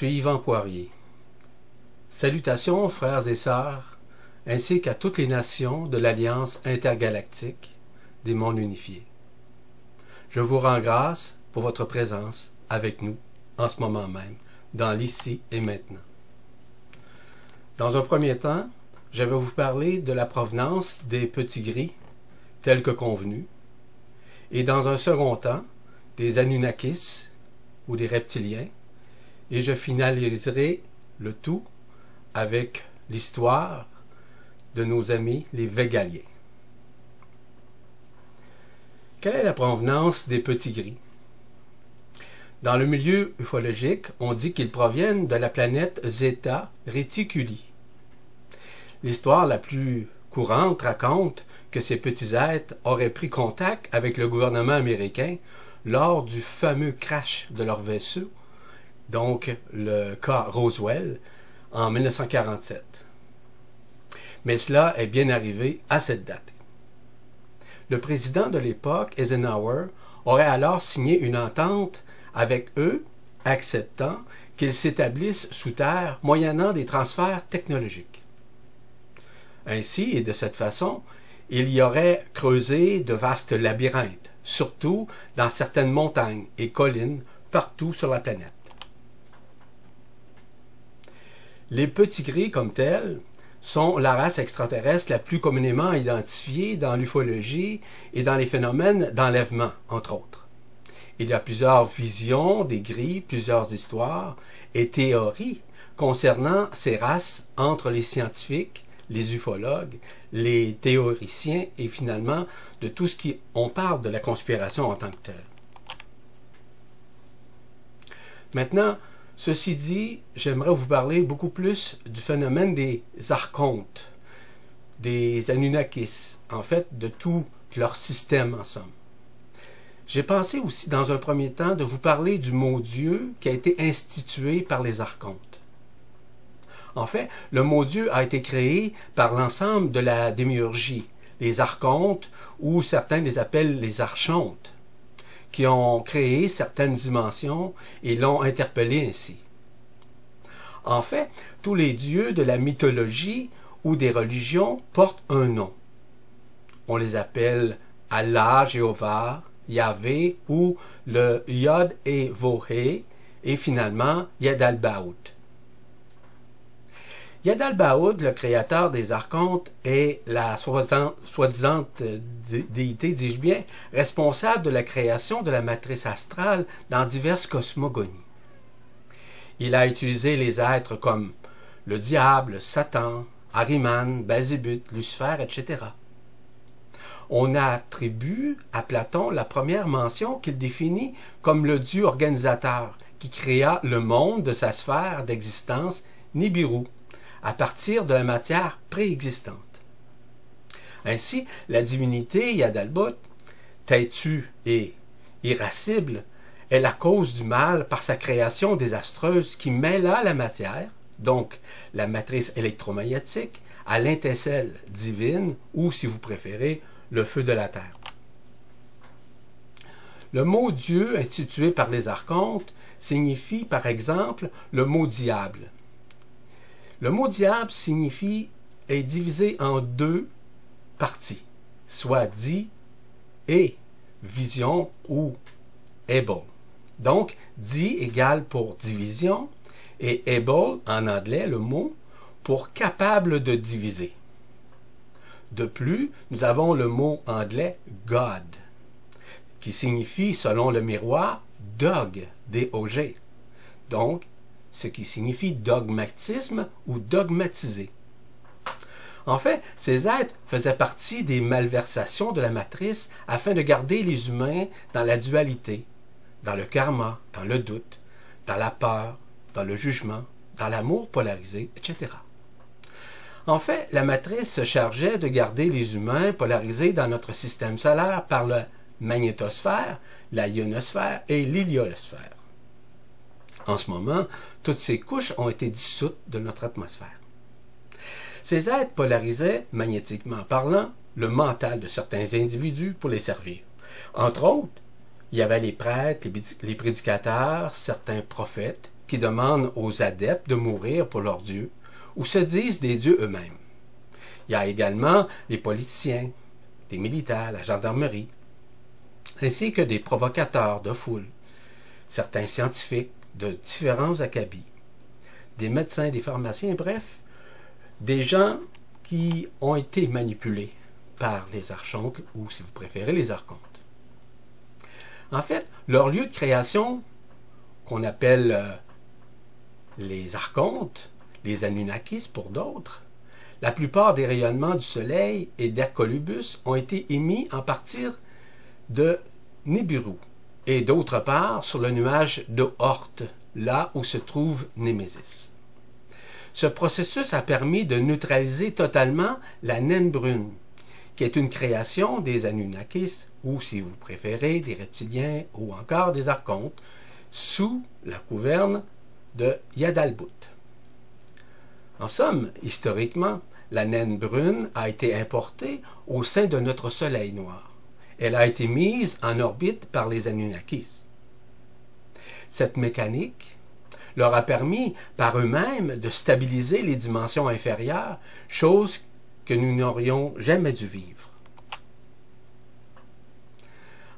Suis Yvan Poirier. Salutations frères et sœurs, ainsi qu'à toutes les nations de l'Alliance intergalactique des mondes unifiés. Je vous rends grâce pour votre présence avec nous en ce moment même, dans l'ici et maintenant. Dans un premier temps, je vais vous parler de la provenance des petits gris, tels que convenu, et dans un second temps, des Anunnakis ou des reptiliens, et je finaliserai le tout avec l'histoire de nos amis les Végaliens. Quelle est la provenance des petits gris? Dans le milieu ufologique, on dit qu'ils proviennent de la planète Zeta Reticuli. L'histoire la plus courante raconte que ces petits êtres auraient pris contact avec le gouvernement américain lors du fameux crash de leur vaisseau donc le cas Roswell, en 1947. Mais cela est bien arrivé à cette date. Le président de l'époque, Eisenhower, aurait alors signé une entente avec eux, acceptant qu'ils s'établissent sous terre moyennant des transferts technologiques. Ainsi et de cette façon, il y aurait creusé de vastes labyrinthes, surtout dans certaines montagnes et collines partout sur la planète. Les petits gris comme tels sont la race extraterrestre la plus communément identifiée dans l'ufologie et dans les phénomènes d'enlèvement, entre autres. Il y a plusieurs visions des gris, plusieurs histoires et théories concernant ces races entre les scientifiques, les ufologues, les théoriciens et finalement de tout ce qui on parle de la conspiration en tant que telle. Maintenant, Ceci dit, j'aimerais vous parler beaucoup plus du phénomène des archontes, des Anunnakis, en fait, de tout leur système en somme. J'ai pensé aussi dans un premier temps de vous parler du mot Dieu qui a été institué par les archontes. En fait, le mot Dieu a été créé par l'ensemble de la démiurgie, les archontes, ou certains les appellent les archontes qui ont créé certaines dimensions et l'ont interpellé ainsi. En fait, tous les dieux de la mythologie ou des religions portent un nom. On les appelle Allah, Jéhovah, Yahvé ou le Yod et Vohé et finalement Yad al-Baoud. Yad al-Baoud, le créateur des archontes, est la soi-disant déité, dis-je bien, responsable de la création de la matrice astrale dans diverses cosmogonies. Il a utilisé les êtres comme le diable, Satan, Ariman, Belzébuth, Lucifer, etc. On attribue à Platon la première mention qu'il définit comme le Dieu organisateur qui créa le monde de sa sphère d'existence, Nibiru, à partir de la matière préexistante. Ainsi, la divinité Yadalbot, têtue et irascible, est la cause du mal par sa création désastreuse qui mêla la matière, donc la matrice électromagnétique, à l'intécelle divine ou, si vous préférez, le feu de la terre. Le mot Dieu institué par les archontes signifie par exemple le mot diable, le mot diable signifie est divisé en deux parties, soit dit et vision ou able. Donc, dit égale pour division et able en anglais le mot pour capable de diviser. De plus, nous avons le mot anglais God, qui signifie, selon le miroir, dog, D-O-G. Donc, ce qui signifie dogmatisme ou dogmatiser. En fait, ces êtres faisaient partie des malversations de la matrice afin de garder les humains dans la dualité, dans le karma, dans le doute, dans la peur, dans le jugement, dans l'amour polarisé, etc. En fait, la matrice se chargeait de garder les humains polarisés dans notre système solaire par la magnétosphère, la ionosphère et l'héliosphère. En ce moment, toutes ces couches ont été dissoutes de notre atmosphère. Ces êtres polarisaient, magnétiquement parlant, le mental de certains individus pour les servir. Entre autres, il y avait les prêtres, les prédicateurs, certains prophètes qui demandent aux adeptes de mourir pour leur Dieu ou se disent des dieux eux-mêmes. Il y a également les politiciens, des militaires, la gendarmerie, ainsi que des provocateurs de foule, certains scientifiques de différents acabits, des médecins, des pharmaciens, bref, des gens qui ont été manipulés par les archontes ou, si vous préférez, les archontes. En fait, leur lieu de création, qu'on appelle euh, les archontes, les Anunnakis pour d'autres, la plupart des rayonnements du Soleil et d'Hercolubus ont été émis en partir de Nibiru et d'autre part sur le nuage de Hort, là où se trouve Némésis. Ce processus a permis de neutraliser totalement la naine brune, qui est une création des Anunnakis, ou si vous préférez, des reptiliens, ou encore des archontes, sous la gouverne de Yadalbut. En somme, historiquement, la naine brune a été importée au sein de notre Soleil noir. Elle a été mise en orbite par les Anunnakis. Cette mécanique leur a permis par eux-mêmes de stabiliser les dimensions inférieures, chose que nous n'aurions jamais dû vivre.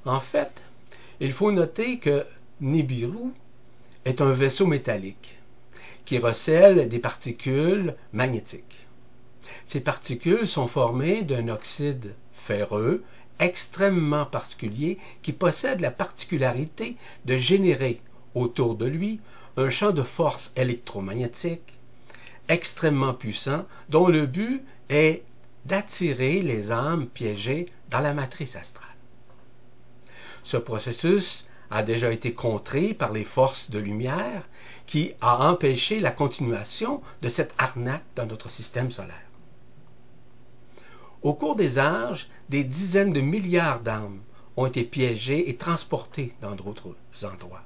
En fait, il faut noter que Nibiru est un vaisseau métallique qui recèle des particules magnétiques. Ces particules sont formées d'un oxyde ferreux extrêmement particulier qui possède la particularité de générer autour de lui un champ de force électromagnétique extrêmement puissant dont le but est d'attirer les âmes piégées dans la matrice astrale. Ce processus a déjà été contré par les forces de lumière qui a empêché la continuation de cette arnaque dans notre système solaire. Au cours des âges, des dizaines de milliards d'âmes ont été piégées et transportées dans d'autres endroits.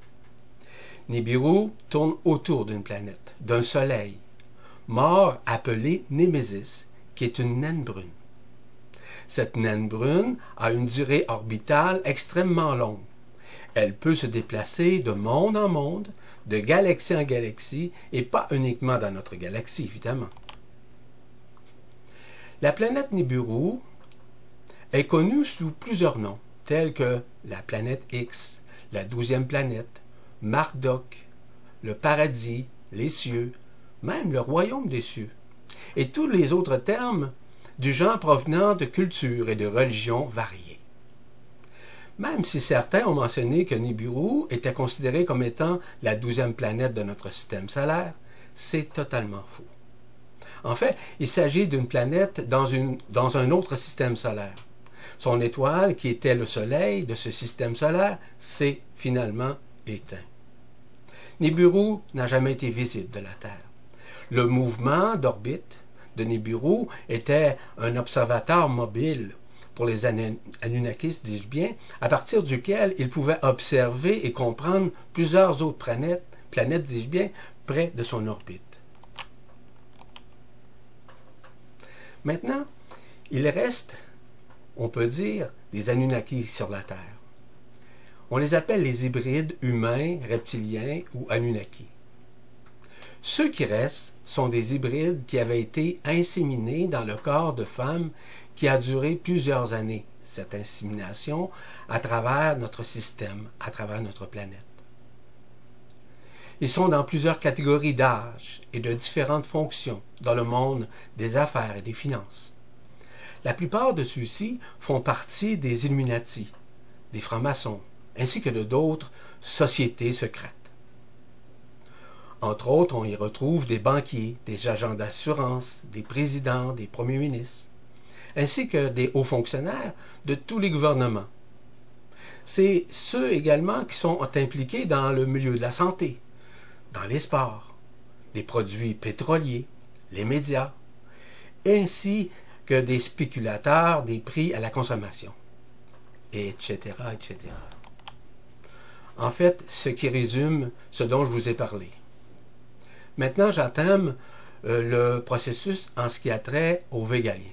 Nibiru tourne autour d'une planète, d'un soleil, mort appelé Némésis, qui est une naine brune. Cette naine brune a une durée orbitale extrêmement longue. Elle peut se déplacer de monde en monde, de galaxie en galaxie, et pas uniquement dans notre galaxie, évidemment. La planète Nibiru est connue sous plusieurs noms, tels que la planète X, la douzième planète, Marduk, le paradis, les cieux, même le royaume des cieux, et tous les autres termes du genre provenant de cultures et de religions variées. Même si certains ont mentionné que Nibiru était considéré comme étant la douzième planète de notre système solaire, c'est totalement faux. En fait, il s'agit d'une planète dans, un autre système solaire. Son étoile, qui était le Soleil de ce système solaire, s'est finalement éteint. Nibiru n'a jamais été visible de la Terre. Le mouvement d'orbite de Nibiru était un observateur mobile pour les Anunnakis, dis-je bien, à partir duquel il pouvait observer et comprendre plusieurs autres planètes, planètes, dis-je bien, près de son orbite. Maintenant, il reste, on peut dire, des Anunnakis sur la Terre. On les appelle les hybrides humains, reptiliens ou Anunnaki. Ceux qui restent sont des hybrides qui avaient été inséminés dans le corps de femmes qui a duré plusieurs années, cette insémination, à travers notre système, à travers notre planète. Ils sont dans plusieurs catégories d'âge et de différentes fonctions dans le monde des affaires et des finances. La plupart de ceux-ci font partie des Illuminati, des francs-maçons, ainsi que de d'autres sociétés secrètes. Entre autres, on y retrouve des banquiers, des agents d'assurance, des présidents, des premiers ministres, ainsi que des hauts fonctionnaires de tous les gouvernements. C'est ceux également qui sont impliqués dans le milieu de la santé, dans les sports, les produits pétroliers, les médias, ainsi que des spéculateurs des prix à la consommation, etc., etc. En fait, ce qui résume ce dont je vous ai parlé. Maintenant, j'entame euh, le processus en ce qui a trait aux Végaliens.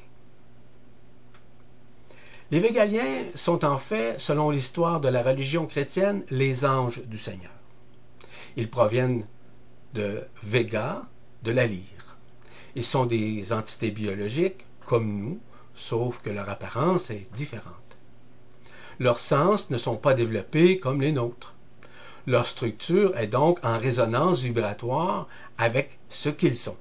Les Végaliens sont en fait, selon l'histoire de la religion chrétienne, les anges du Seigneur. Ils proviennent de Vega de la lyre. Ils sont des entités biologiques comme nous, sauf que leur apparence est différente. Leurs sens ne sont pas développés comme les nôtres. Leur structure est donc en résonance vibratoire avec ce qu'ils sont.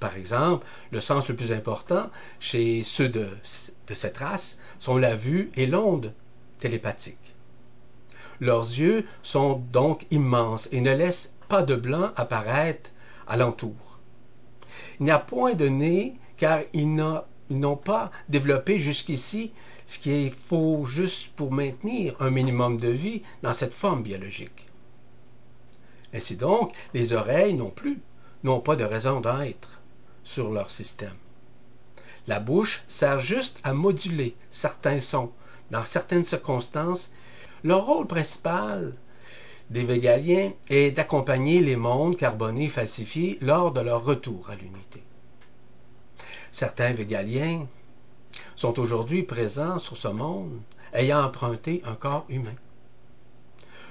Par exemple, le sens le plus important chez ceux de, cette race sont la vue et l'onde télépathique. Leurs yeux sont donc immenses et ne laissent pas de blanc apparaître alentour. Il n'y a point de nez car ils n'ont pas développé jusqu'ici ce qu'il faut juste pour maintenir un minimum de vie dans cette forme biologique. Ainsi donc, les oreilles non plus n'ont pas de raison d'être sur leur système. La bouche sert juste à moduler certains sons dans certaines circonstances. Leur rôle principal des végaliens est d'accompagner les mondes carbonés falsifiés lors de leur retour à l'unité. Certains végaliens sont aujourd'hui présents sur ce monde ayant emprunté un corps humain.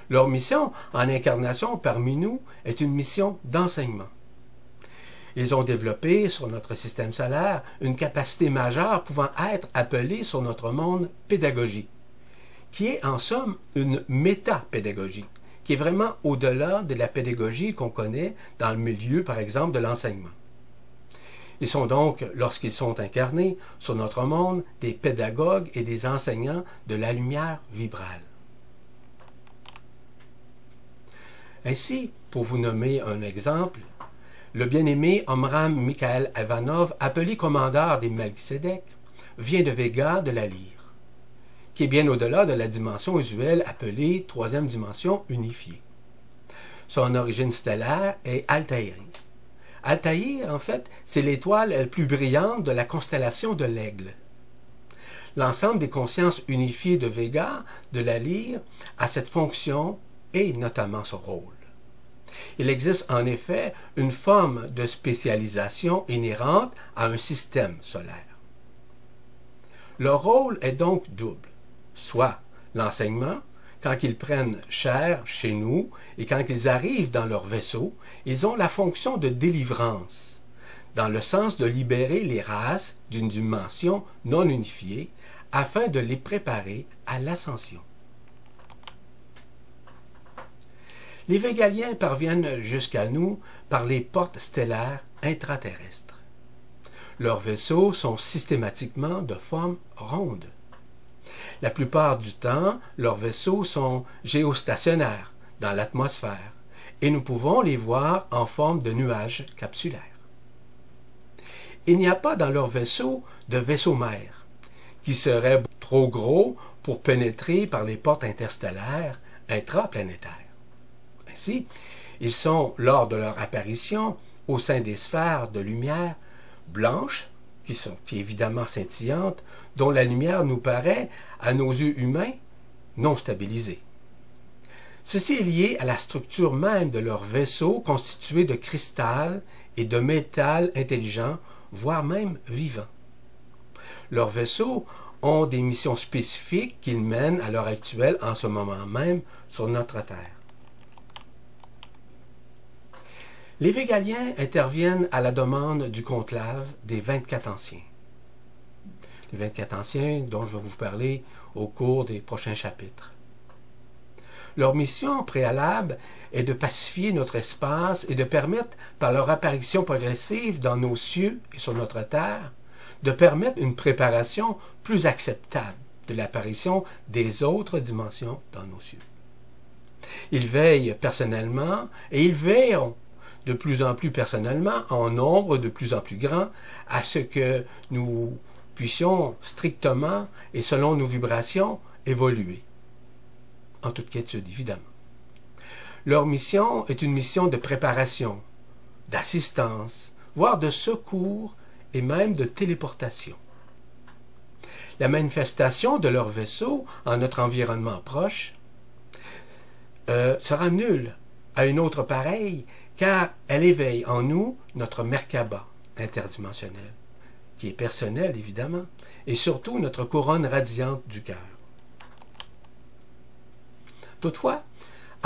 Leur mission en incarnation parmi nous est une mission d'enseignement. Ils ont développé sur notre système solaire une capacité majeure pouvant être appelée sur notre monde pédagogie, qui est en somme une métapédagogie, qui est vraiment au-delà de la pédagogie qu'on connaît dans le milieu, par exemple, de l'enseignement. Ils sont donc, lorsqu'ils sont incarnés sur notre monde, des pédagogues et des enseignants de la lumière vibrale. Ainsi, pour vous nommer un exemple, le bien-aimé Omram Mikhail Ivanov, appelé commandeur des Melchizedek, vient de Vega de la lyre, qui est bien au-delà de la dimension usuelle appelée troisième dimension unifiée. Son origine stellaire est Altaïri. Altaïr, en fait, c'est l'étoile la plus brillante de la constellation de l'Aigle. L'ensemble des consciences unifiées de Vega, de la lyre, a cette fonction et notamment ce rôle. Il existe en effet une forme de spécialisation inhérente à un système solaire. Leur rôle est donc double, soit l'enseignement, quand ils prennent chair chez nous et quand ils arrivent dans leur vaisseau, ils ont la fonction de délivrance, dans le sens de libérer les races d'une dimension non unifiée afin de les préparer à l'ascension. Les Végaliens parviennent jusqu'à nous par les portes stellaires intraterrestres. Leurs vaisseaux sont systématiquement de forme ronde. La plupart du temps, leurs vaisseaux sont géostationnaires dans l'atmosphère et nous pouvons les voir en forme de nuages capsulaires. Il n'y a pas dans leurs vaisseaux de vaisseau mère, qui serait trop gros pour pénétrer par les portes interstellaires intraplanétaires. Ainsi, ils sont, lors de leur apparition, au sein des sphères de lumière blanches, qui sont qui évidemment scintillantes, dont la lumière nous paraît, à nos yeux humains, non stabilisée. Ceci est lié à la structure même de leur vaisseau constitué de cristal et de métal intelligent, voire même vivant. Leurs vaisseaux ont des missions spécifiques qu'ils mènent à l'heure actuelle en ce moment même sur notre Terre. Les Végaliens interviennent à la demande du conclave des 24 anciens. Les 24 anciens dont je vais vous parler au cours des prochains chapitres. Leur mission préalable est de pacifier notre espace et de permettre, par leur apparition progressive dans nos cieux et sur notre terre, de permettre une préparation plus acceptable de l'apparition des autres dimensions dans nos cieux. Ils veillent personnellement et ils veilleront de plus en plus personnellement, en nombre de plus en plus grand, à ce que nous puissions strictement et selon nos vibrations évoluer. En toute quiétude, évidemment. Leur mission est une mission de préparation, d'assistance, voire de secours et même de téléportation. La manifestation de leur vaisseau en notre environnement proche euh, sera nulle à une autre pareille car elle éveille en nous notre Merkaba interdimensionnel, qui est personnel évidemment, et surtout notre couronne radiante du cœur. Toutefois,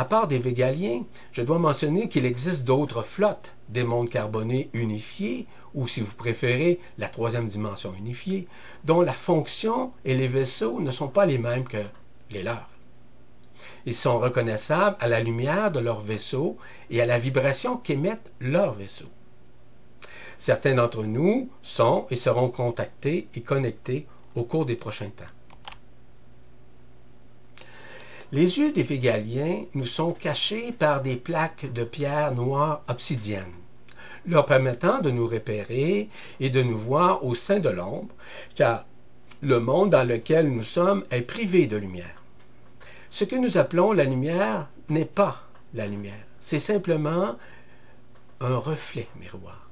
À part des végaliens, je dois mentionner qu'il existe d'autres flottes, des mondes carbonés unifiés, ou si vous préférez, la troisième dimension unifiée, dont la fonction et les vaisseaux ne sont pas les mêmes que les leurs. Ils sont reconnaissables à la lumière de leur vaisseau et à la vibration qu'émettent leurs vaisseaux. Certains d'entre nous sont et seront contactés et connectés au cours des prochains temps. Les yeux des Végaliens nous sont cachés par des plaques de pierre noire obsidienne, leur permettant de nous repérer et de nous voir au sein de l'ombre, car le monde dans lequel nous sommes est privé de lumière. Ce que nous appelons la lumière n'est pas la lumière, c'est simplement un reflet miroir.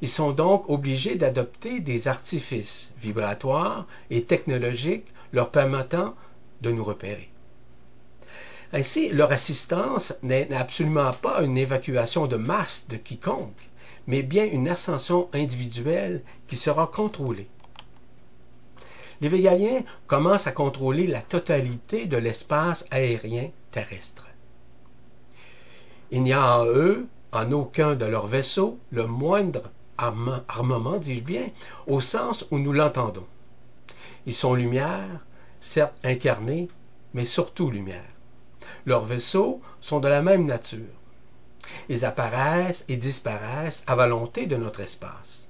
Ils sont donc obligés d'adopter des artifices vibratoires et technologiques leur permettant de nous repérer. Ainsi, leur assistance n'est absolument pas une évacuation de masse de quiconque, mais bien une ascension individuelle qui sera contrôlée. Les Végaliens commencent à contrôler la totalité de l'espace aérien terrestre. Il n'y a en eux, en aucun de leurs vaisseaux, le moindre armement, dis-je bien, au sens où nous l'entendons. Ils sont lumière, certes incarnés, mais surtout lumière. Leurs vaisseaux sont de la même nature. Ils apparaissent et disparaissent à volonté de notre espace.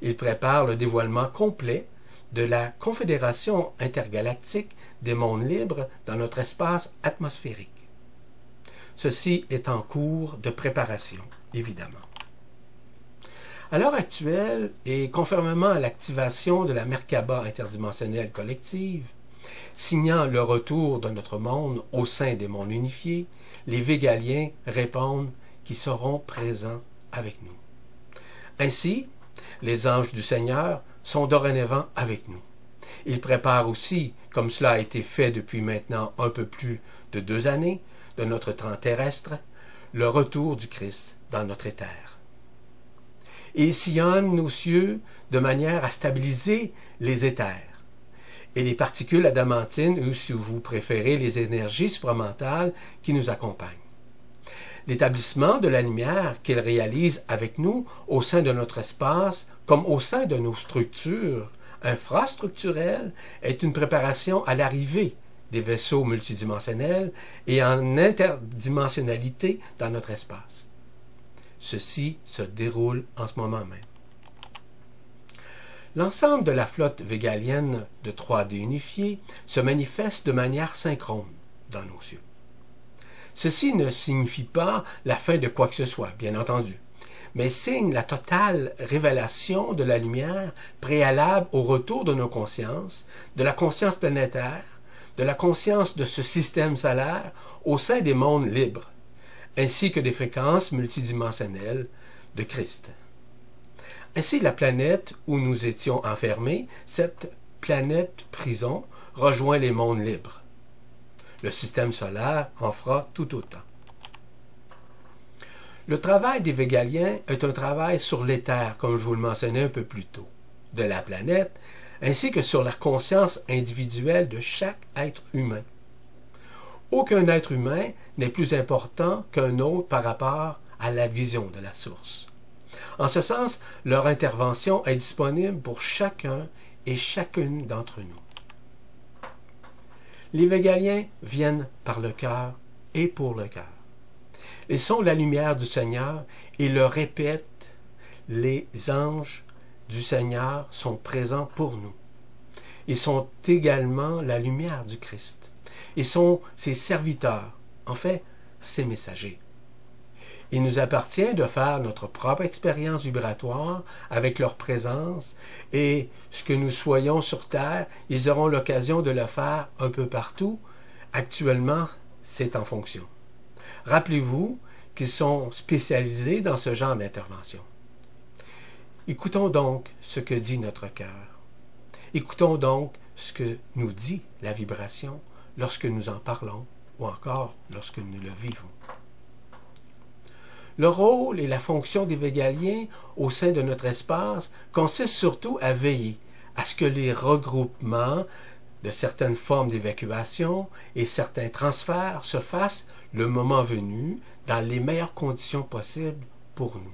Ils préparent le dévoilement complet de la Confédération intergalactique des mondes libres dans notre espace atmosphérique. Ceci est en cours de préparation, évidemment. À l'heure actuelle, et conformément à l'activation de la Merkaba interdimensionnelle collective, Signant le retour de notre monde au sein des mondes unifiés, les Végaliens répondent qu'ils seront présents avec nous. Ainsi, les anges du Seigneur sont dorénavant avec nous. Ils préparent aussi, comme cela a été fait depuis maintenant un peu plus de deux années, de notre temps terrestre, le retour du Christ dans notre éther. Ils sillonnent nos cieux de manière à stabiliser les éthers et les particules adamantines ou, si vous préférez, les énergies supramentales qui nous accompagnent. L'établissement de la lumière qu'ils réalisent avec nous au sein de notre espace, comme au sein de nos structures infrastructurelles, est une préparation à l'arrivée des vaisseaux multidimensionnels et en interdimensionnalité dans notre espace. Ceci se déroule en ce moment même. L'ensemble de la flotte végalienne de 3D unifiée se manifeste de manière synchrone dans nos cieux. Ceci ne signifie pas la fin de quoi que ce soit, bien entendu, mais signe la totale révélation de la lumière préalable au retour de nos consciences, de la conscience planétaire, de la conscience de ce système solaire au sein des mondes libres, ainsi que des fréquences multidimensionnelles de Christ. Ainsi, la planète où nous étions enfermés, cette planète prison, rejoint les mondes libres. Le système solaire en fera tout autant. Le travail des Végaliens est un travail sur l'éther, comme je vous le mentionnais un peu plus tôt, de la planète, ainsi que sur la conscience individuelle de chaque être humain. Aucun être humain n'est plus important qu'un autre par rapport à la vision de la source. En ce sens, leur intervention est disponible pour chacun et chacune d'entre nous. Les Végaliens viennent par le cœur et pour le cœur. Ils sont la lumière du Seigneur et le répètent, les anges du Seigneur sont présents pour nous. Ils sont également la lumière du Christ. Ils sont ses serviteurs, en fait, ses messagers. Il nous appartient de faire notre propre expérience vibratoire avec leur présence et ce que nous soyons sur Terre, ils auront l'occasion de le faire un peu partout. Actuellement, c'est en fonction. Rappelez-vous qu'ils sont spécialisés dans ce genre d'intervention. Écoutons donc ce que dit notre cœur. Écoutons donc ce que nous dit la vibration lorsque nous en parlons ou encore lorsque nous le vivons. Le rôle et la fonction des végaliens au sein de notre espace consistent surtout à veiller à ce que les regroupements de certaines formes d'évacuation et certains transferts se fassent le moment venu dans les meilleures conditions possibles pour nous.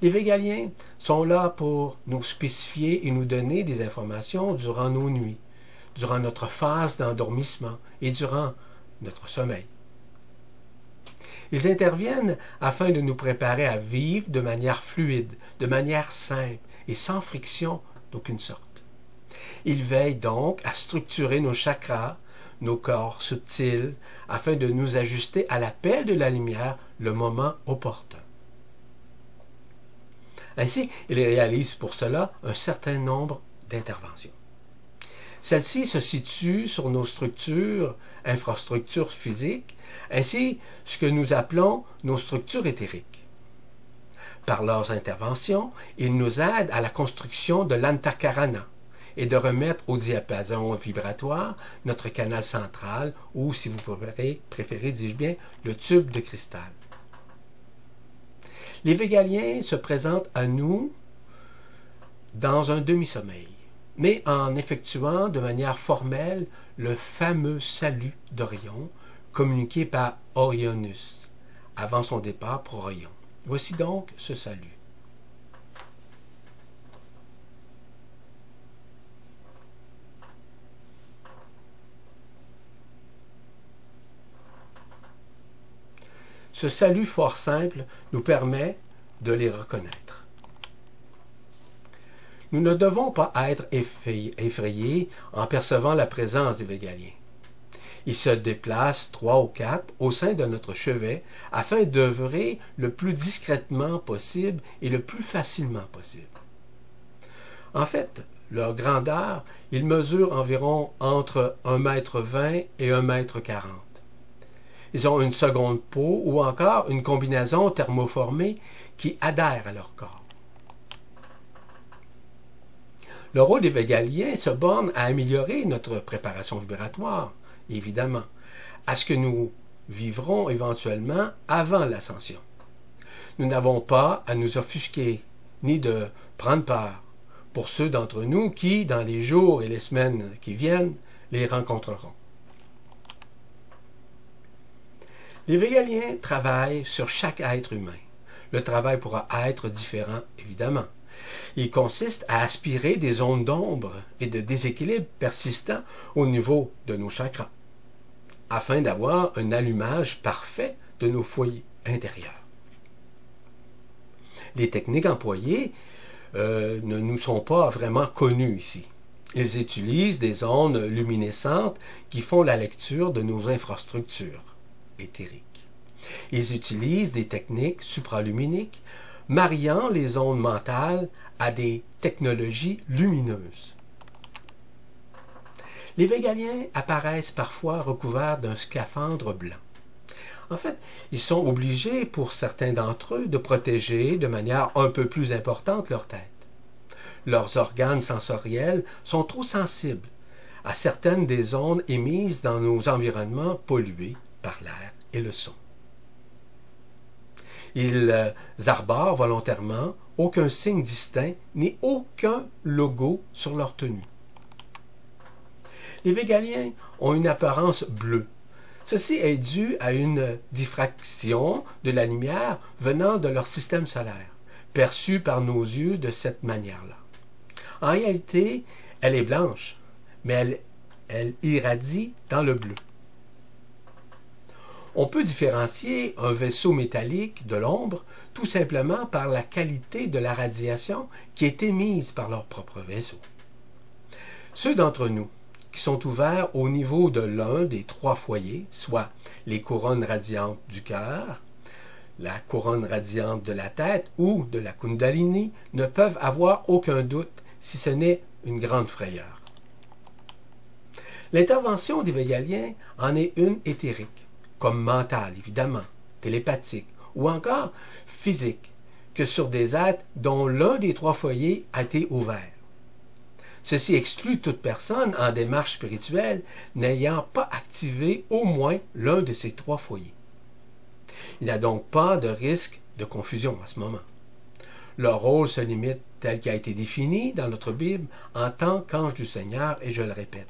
Les végaliens sont là pour nous spécifier et nous donner des informations durant nos nuits, durant notre phase d'endormissement et durant notre sommeil. Ils interviennent afin de nous préparer à vivre de manière fluide, de manière simple et sans friction d'aucune sorte. Ils veillent donc à structurer nos chakras, nos corps subtils, afin de nous ajuster à l'appel de la lumière le moment opportun. Ainsi, ils réalisent pour cela un certain nombre d'interventions. Celles-ci se situent sur nos structures, infrastructures physiques, ainsi ce que nous appelons nos structures éthériques. Par leurs interventions, ils nous aident à la construction de l'antakarana et de remettre au diapason vibratoire notre canal central ou, si vous préférez, préférez dis-je bien, le tube de cristal. Les végaliens se présentent à nous dans un demi-sommeil, mais en effectuant de manière formelle le fameux salut d'Orion communiqué par Orionus avant son départ pour Orion. Voici donc ce salut. Ce salut fort simple nous permet de les reconnaître. Nous ne devons pas être effrayés en percevant la présence des végaliens. Ils se déplacent trois ou quatre au sein de notre chevet afin d'œuvrer le plus discrètement possible et le plus facilement possible. En fait, leur grandeur, ils mesurent environ entre un mètre vingt et un mètre quarante. Ils ont une seconde peau ou encore une combinaison thermoformée qui adhère à leur corps. Le rôle des végaliens se borne à améliorer notre préparation vibratoire, évidemment, à ce que nous vivrons éventuellement avant l'ascension. Nous n'avons pas à nous offusquer, ni de prendre peur pour ceux d'entre nous qui, dans les jours et les semaines qui viennent, les rencontreront. Les végaliens travaillent sur chaque être humain. Le travail pourra être différent, évidemment. Il consiste à aspirer des zones d'ombre et de déséquilibre persistants au niveau de nos chakras, afin d'avoir un allumage parfait de nos foyers intérieurs. Les techniques employées euh, ne nous sont pas vraiment connues ici. Ils utilisent des ondes luminescentes qui font la lecture de nos infrastructures éthériques. Ils utilisent des techniques supraluminiques, mariant les ondes mentales à des technologies lumineuses. Les végaliens apparaissent parfois recouverts d'un scaphandre blanc. En fait, ils sont obligés, pour certains d'entre eux, de protéger de manière un peu plus importante leur tête. Leurs organes sensoriels sont trop sensibles à certaines des ondes émises dans nos environnements pollués par l'air et le son. Ils euh, arborent volontairement aucun signe distinct ni aucun logo sur leur tenue. Les végaliens ont une apparence bleue. Ceci est dû à une diffraction de la lumière venant de leur système solaire, perçue par nos yeux de cette manière-là. En réalité, elle est blanche, mais elle, elle irradie dans le bleu. On peut différencier un vaisseau métallique de l'ombre tout simplement par la qualité de la radiation qui est émise par leur propre vaisseau. Ceux d'entre nous qui sont ouverts au niveau de l'un des trois foyers, soit les couronnes radiantes du cœur, la couronne radiante de la tête ou de la Kundalini, ne peuvent avoir aucun doute si ce n'est une grande frayeur. L'intervention des Végaliens en est une éthérique comme mental, évidemment, télépathique, ou encore physique, que sur des êtres dont l'un des trois foyers a été ouvert. Ceci exclut toute personne en démarche spirituelle n'ayant pas activé au moins l'un de ces trois foyers. Il n'y a donc pas de risque de confusion à ce moment. Leur rôle se limite, tel qu'il a été défini dans notre Bible, en tant qu'ange du Seigneur, et je le répète.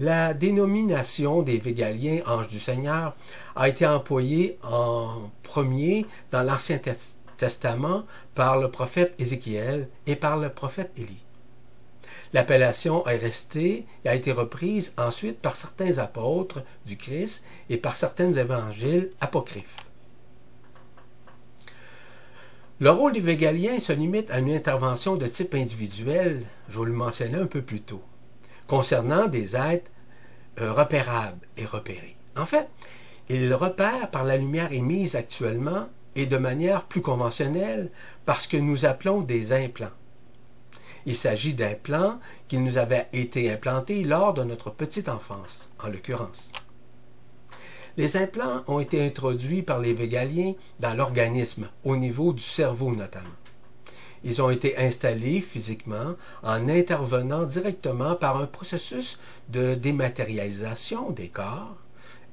La dénomination des Végaliens anges du Seigneur a été employée en premier dans l'Ancien Testament par le prophète Ézéchiel et par le prophète Élie. L'appellation est restée et a été reprise ensuite par certains apôtres du Christ et par certains évangiles apocryphes. Le rôle des végaliens se limite à une intervention de type individuel, je vous le mentionnais un peu plus tôt, concernant des êtres euh, repérables et repérés. En fait, ils repèrent par la lumière émise actuellement et de manière plus conventionnelle par ce que nous appelons des implants. Il s'agit d'implants qui nous avaient été implantés lors de notre petite enfance, en l'occurrence. Les implants ont été introduits par les végaliens dans l'organisme, au niveau du cerveau notamment. Ils ont été installés physiquement en intervenant directement par un processus de dématérialisation des corps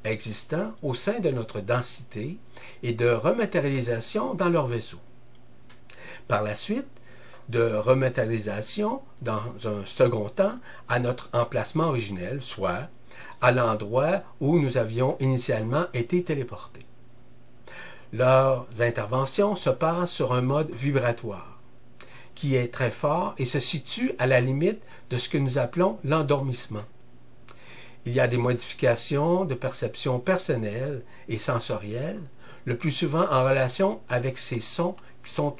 existants au sein de notre densité et de rematérialisation dans leur vaisseau. Par la suite, de rematérialisation dans un second temps à notre emplacement originel, soit à l'endroit où nous avions initialement été téléportés. Leurs interventions se passent sur un mode vibratoire, qui est très fort et se situe à la limite de ce que nous appelons l'endormissement. Il y a des modifications de perception personnelle et sensorielle, le plus souvent en relation avec ces sons qui sont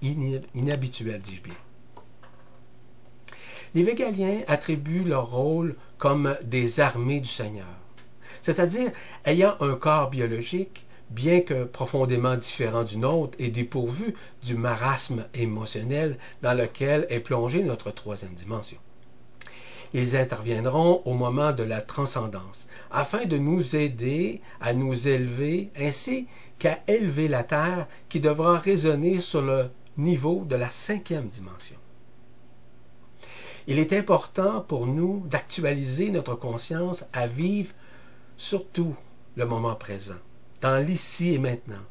inhabituels, dis-je bien. Les Végaliens attribuent leur rôle comme des armées du Seigneur, c'est-à-dire ayant un corps biologique, bien que profondément différent du nôtre et dépourvu du marasme émotionnel dans lequel est plongée notre troisième dimension. Ils interviendront au moment de la transcendance, afin de nous aider à nous élever ainsi qu'à élever la Terre qui devra résonner sur le niveau de la cinquième dimension. Il est important pour nous d'actualiser notre conscience à vivre surtout le moment présent, dans l'ici et maintenant.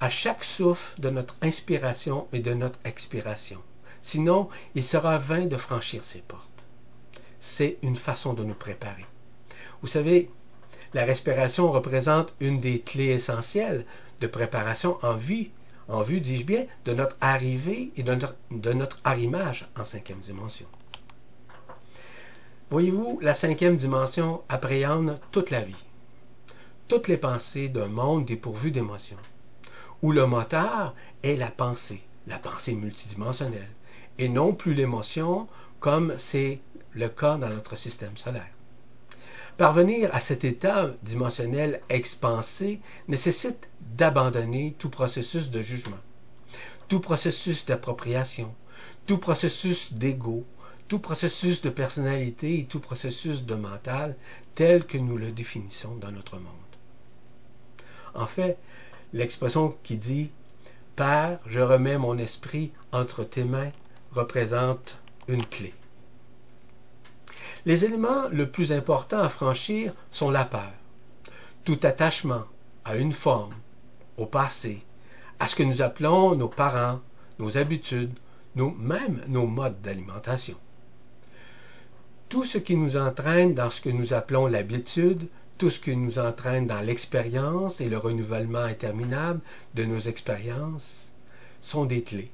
À chaque souffle de notre inspiration et de notre expiration. Sinon, il sera vain de franchir ces portes. C'est une façon de nous préparer. Vous savez, la respiration représente une des clés essentielles de préparation en vie, en vue, dis-je bien, de notre arrivée et de notre, de notre arrimage en cinquième dimension. Voyez-vous, la cinquième dimension appréhende toute la vie, toutes les pensées d'un monde dépourvu d'émotions, où le moteur est la pensée, la pensée multidimensionnelle, et non plus l'émotion comme c'est le cas dans notre système solaire. Parvenir à cet état dimensionnel expansé nécessite d'abandonner tout processus de jugement, tout processus d'appropriation, tout processus d'ego, tout processus de personnalité et tout processus de mental tel que nous le définissons dans notre monde. En fait, l'expression qui dit Père, je remets mon esprit entre tes mains représente une clé. Les éléments le plus important à franchir sont la peur, tout attachement à une forme, au passé, à ce que nous appelons nos parents, nos habitudes, nos, même nos modes d'alimentation. Tout ce qui nous entraîne dans ce que nous appelons l'habitude, tout ce qui nous entraîne dans l'expérience et le renouvellement interminable de nos expériences, sont des clés.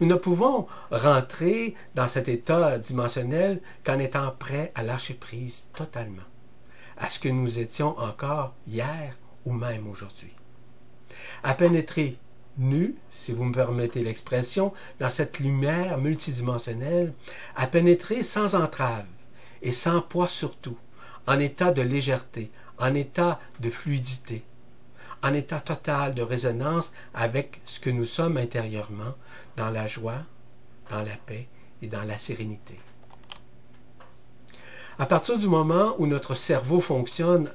Nous ne pouvons rentrer dans cet état dimensionnel qu'en étant prêts à lâcher prise totalement à ce que nous étions encore hier ou même aujourd'hui. À pénétrer nu, si vous me permettez l'expression, dans cette lumière multidimensionnelle, à pénétrer sans entrave et sans poids surtout, en état de légèreté, en état de fluidité, en état total de résonance avec ce que nous sommes intérieurement, dans la joie, dans la paix et dans la sérénité. À partir du moment où notre cerveau fonctionne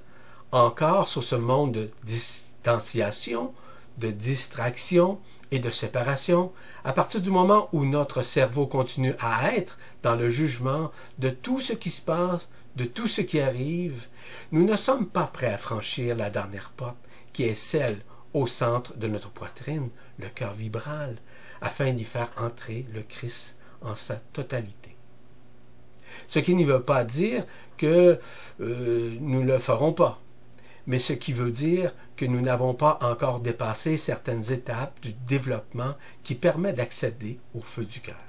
encore sur ce monde de distanciation, de distraction et de séparation, à partir du moment où notre cerveau continue à être dans le jugement de tout ce qui se passe, de tout ce qui arrive, nous ne sommes pas prêts à franchir la dernière porte qui est celle au centre de notre poitrine, le cœur vibral, afin d'y faire entrer le Christ en sa totalité. Ce qui ne veut pas dire que euh, nous ne le ferons pas, mais ce qui veut dire que nous n'avons pas encore dépassé certaines étapes du développement qui permet d'accéder au feu du cœur.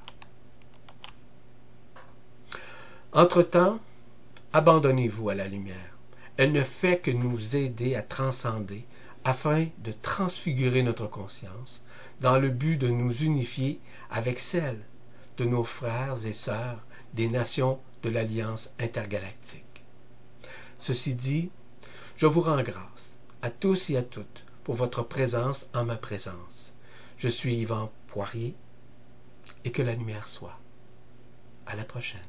Entre-temps, abandonnez-vous à la lumière. Elle ne fait que nous aider à transcender afin de transfigurer notre conscience dans le but de nous unifier avec celle de nos frères et sœurs des nations de l'Alliance intergalactique. Ceci dit, je vous rends grâce à tous et à toutes pour votre présence en ma présence. Je suis Yvan Poirier et que la lumière soit. À la prochaine.